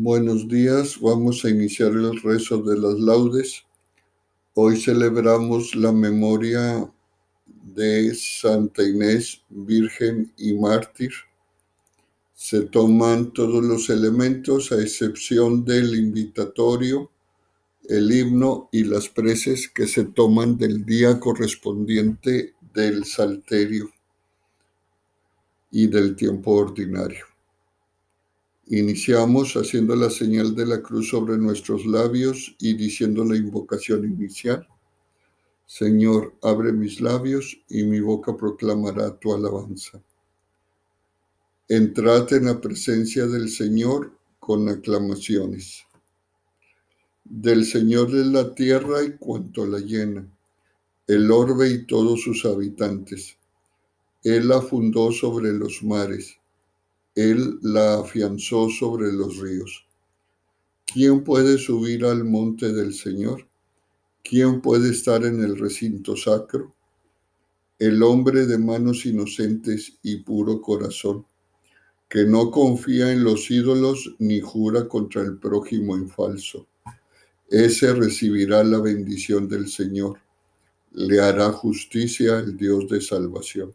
Buenos días, vamos a iniciar el rezo de las laudes. Hoy celebramos la memoria de Santa Inés, Virgen y Mártir. Se toman todos los elementos a excepción del invitatorio, el himno y las preces que se toman del día correspondiente del salterio y del tiempo ordinario. Iniciamos haciendo la señal de la cruz sobre nuestros labios y diciendo la invocación inicial. Señor, abre mis labios y mi boca proclamará tu alabanza. Entrad en la presencia del Señor con aclamaciones. Del Señor es la tierra y cuanto la llena, el orbe y todos sus habitantes. Él la fundó sobre los mares él la afianzó sobre los ríos. ¿Quién puede subir al monte del Señor? ¿Quién puede estar en el recinto sacro? El hombre de manos inocentes y puro corazón, que no confía en los ídolos ni jura contra el prójimo en falso. Ese recibirá la bendición del Señor. Le hará justicia el Dios de salvación.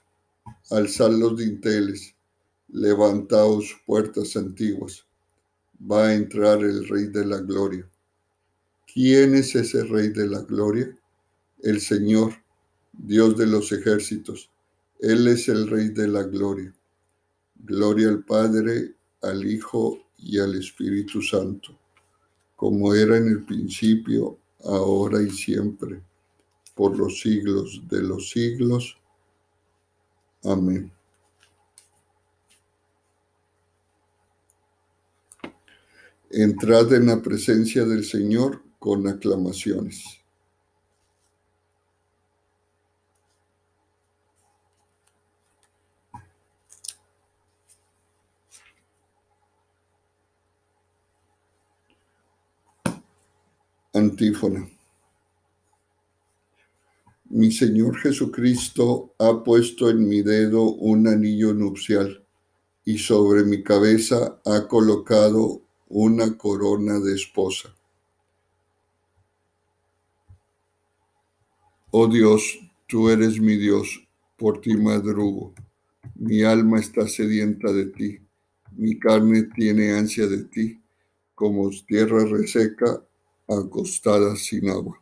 alzad los dinteles, levantaos puertas antiguas, va a entrar el Rey de la Gloria. ¿Quién es ese Rey de la Gloria? El Señor, Dios de los ejércitos. Él es el Rey de la Gloria. Gloria al Padre, al Hijo y al Espíritu Santo, como era en el principio, ahora y siempre, por los siglos de los siglos. Amén. Entrad en la presencia del Señor con aclamaciones. Antífona. Mi Señor Jesucristo ha puesto en mi dedo un anillo nupcial y sobre mi cabeza ha colocado una corona de esposa. Oh Dios, tú eres mi Dios, por ti madrugo. Mi alma está sedienta de ti, mi carne tiene ansia de ti, como tierra reseca, acostada sin agua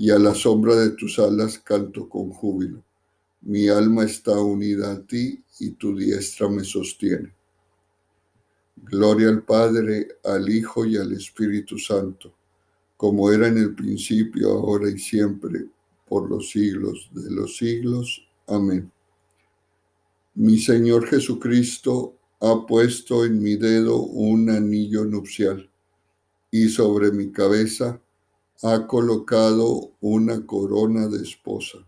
y a la sombra de tus alas canto con júbilo. Mi alma está unida a ti y tu diestra me sostiene. Gloria al Padre, al Hijo y al Espíritu Santo, como era en el principio, ahora y siempre, por los siglos de los siglos. Amén. Mi Señor Jesucristo ha puesto en mi dedo un anillo nupcial y sobre mi cabeza ha colocado una corona de esposa.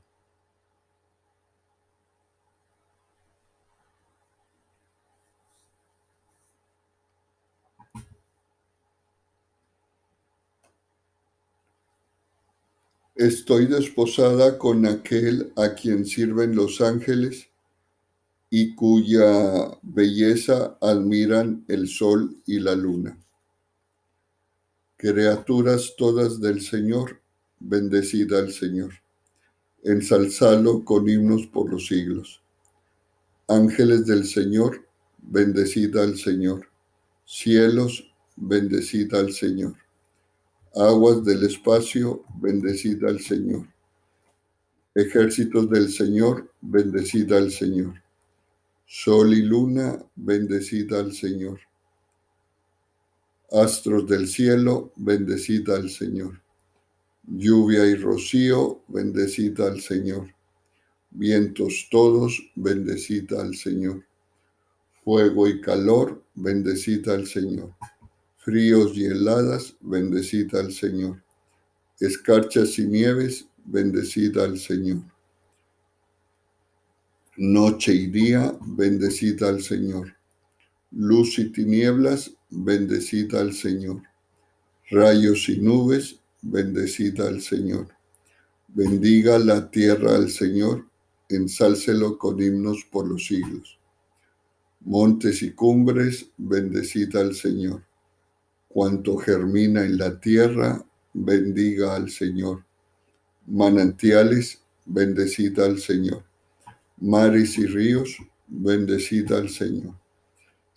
Estoy desposada con aquel a quien sirven los ángeles y cuya belleza admiran el sol y la luna criaturas todas del Señor, bendecida al Señor, ensalzalo con himnos por los siglos. Ángeles del Señor, bendecida al Señor, Cielos, bendecid al Señor. Aguas del espacio, bendecid al Señor. Ejércitos del Señor, bendecid al Señor. Sol y luna, bendecid al Señor. Astros del cielo, bendecid al Señor. Lluvia y rocío, bendecid al Señor. Vientos todos, bendecid al Señor. Fuego y calor, bendecid al Señor. Fríos y heladas, bendecid al Señor. Escarchas y nieves, bendecid al Señor. Noche y día, bendecid al Señor. Luz y tinieblas, bendecid al Señor. Rayos y nubes, bendecid al Señor. Bendiga la tierra al Señor, ensálcelo con himnos por los siglos. Montes y cumbres, bendecid al Señor. Cuanto germina en la tierra, bendiga al Señor. Manantiales, bendecid al Señor. Mares y ríos, bendecid al Señor.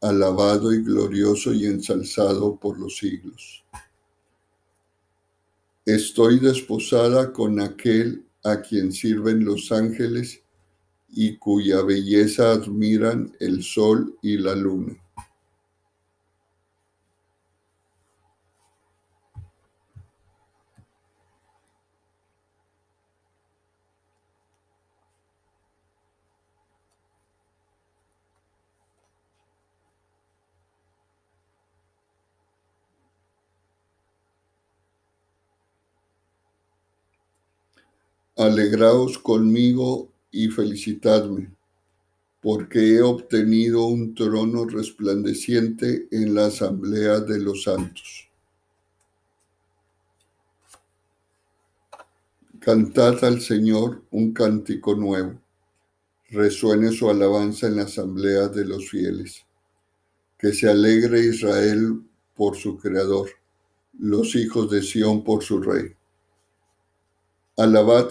alabado y glorioso y ensalzado por los siglos. Estoy desposada con aquel a quien sirven los ángeles y cuya belleza admiran el sol y la luna. Alegraos conmigo y felicitadme, porque he obtenido un trono resplandeciente en la asamblea de los santos. Cantad al Señor un cántico nuevo, resuene su alabanza en la asamblea de los fieles. Que se alegre Israel por su Creador, los hijos de Sión por su Rey. Alabad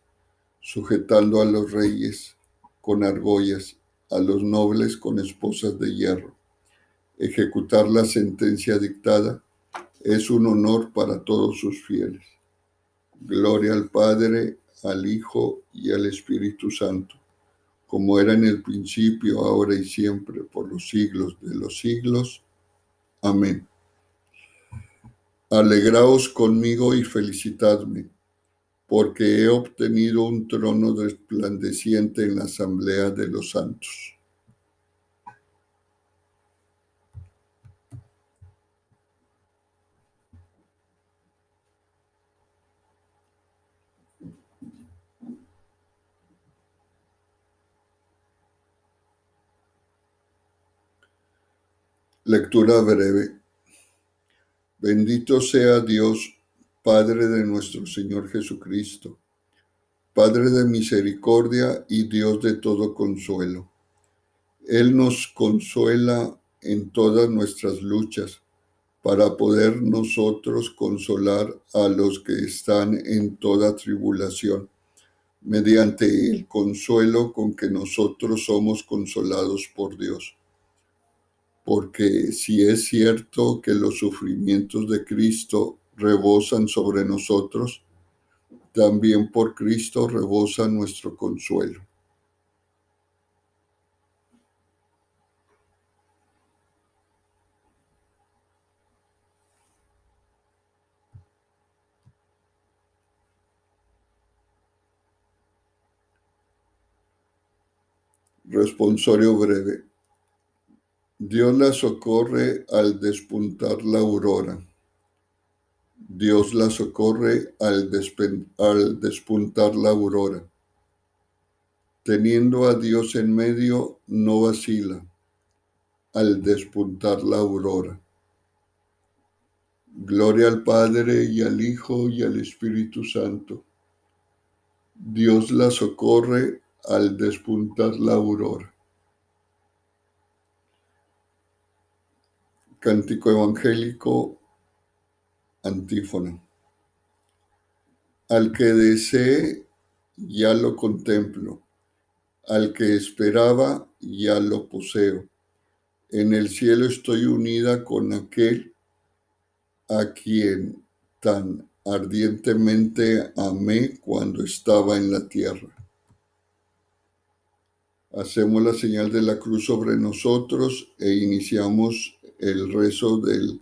sujetando a los reyes con argollas, a los nobles con esposas de hierro. Ejecutar la sentencia dictada es un honor para todos sus fieles. Gloria al Padre, al Hijo y al Espíritu Santo, como era en el principio, ahora y siempre, por los siglos de los siglos. Amén. Alegraos conmigo y felicitadme porque he obtenido un trono resplandeciente en la asamblea de los santos. Lectura breve. Bendito sea Dios Padre de nuestro Señor Jesucristo, Padre de misericordia y Dios de todo consuelo. Él nos consuela en todas nuestras luchas, para poder nosotros consolar a los que están en toda tribulación, mediante el consuelo con que nosotros somos consolados por Dios. Porque si es cierto que los sufrimientos de Cristo rebosan sobre nosotros, también por Cristo rebosa nuestro consuelo. Responsorio breve. Dios la socorre al despuntar la aurora. Dios la socorre al, despuntar la aurora. Teniendo a Dios en medio, no vacila al despuntar la aurora. Gloria al Padre y al Hijo y al Espíritu Santo. Dios la socorre al despuntar la aurora. Cántico evangélico, antífona. Al que desee, ya lo contemplo. Al que esperaba, ya lo poseo. En el cielo estoy unida con aquel a quien tan ardientemente amé cuando estaba en la tierra. Hacemos la señal de la cruz sobre nosotros e iniciamos el rezo del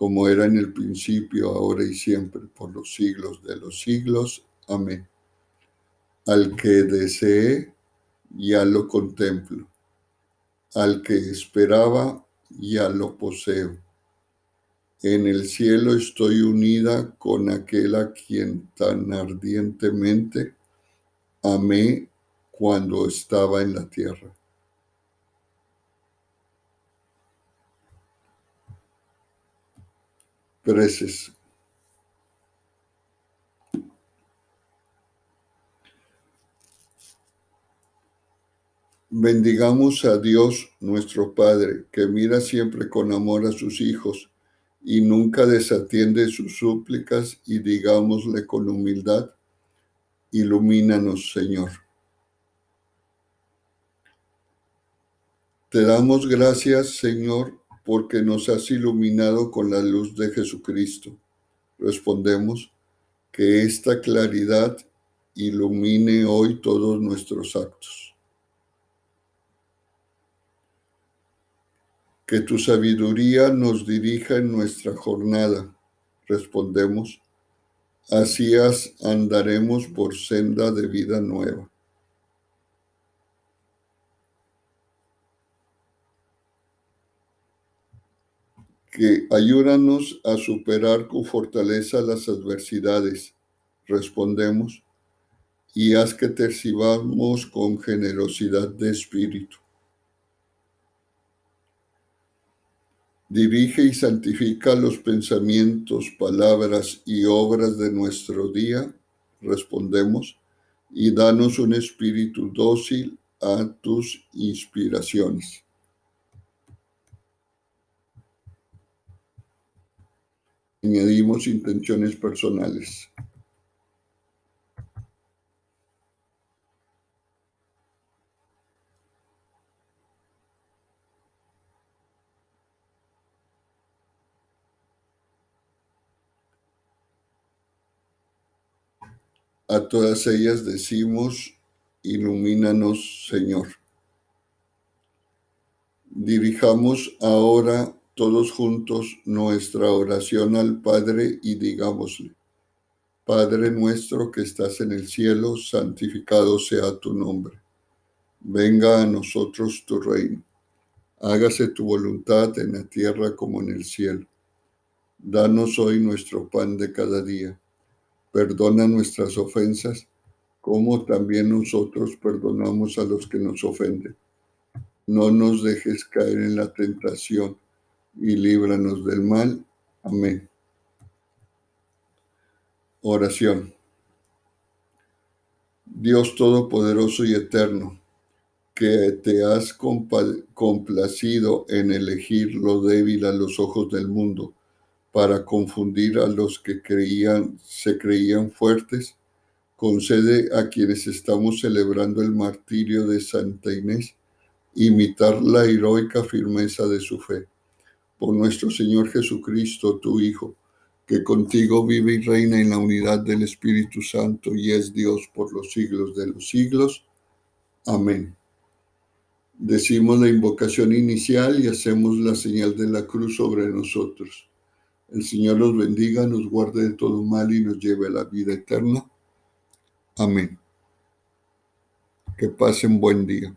como era en el principio, ahora y siempre, por los siglos de los siglos. Amén. Al que desee, ya lo contemplo. Al que esperaba, ya lo poseo. En el cielo estoy unida con aquel a quien tan ardientemente amé cuando estaba en la tierra. Preces. Bendigamos a Dios nuestro Padre, que mira siempre con amor a sus hijos y nunca desatiende sus súplicas, y digámosle con humildad, ilumínanos, Señor. Te damos gracias, Señor, porque nos has iluminado con la luz de Jesucristo. Respondemos, que esta claridad ilumine hoy todos nuestros actos. Que tu sabiduría nos dirija en nuestra jornada. Respondemos, Así andaremos por senda de vida nueva. Que ayúdanos a superar con fortaleza las adversidades, respondemos, y haz que te recibamos con generosidad de espíritu. Dirige y santifica los pensamientos, palabras y obras de nuestro día, respondemos, y danos un espíritu dócil a tus inspiraciones. Añadimos intenciones personales. A todas ellas decimos, ilumínanos, Señor. Dirijamos ahora todos juntos nuestra oración al Padre y digámosle, Padre nuestro que estás en el cielo, santificado sea tu nombre. Venga a nosotros tu reino. Hágase tu voluntad en la tierra como en el cielo. Danos hoy nuestro pan de cada día Perdona nuestras ofensas, como también nosotros perdonamos a los que nos ofenden. No nos dejes caer en la tentación y líbranos del mal. Amén. Oración. Dios Todopoderoso y Eterno, que te has complacido en elegir lo débil a los ojos del mundo para confundir a los que creían, se creían fuertes, concede a quienes estamos celebrando el martirio de Santa Inés imitar la heroica firmeza de su fe. Por nuestro Señor Jesucristo, tu Hijo, que contigo vive y reina en la unidad del Espíritu Santo y es Dios por los siglos de los siglos. Amén. Decimos la invocación inicial y hacemos la señal de la cruz sobre nosotros. El Señor los bendiga, nos guarde de todo mal y nos lleve a la vida eterna. Amén. Que pasen buen día.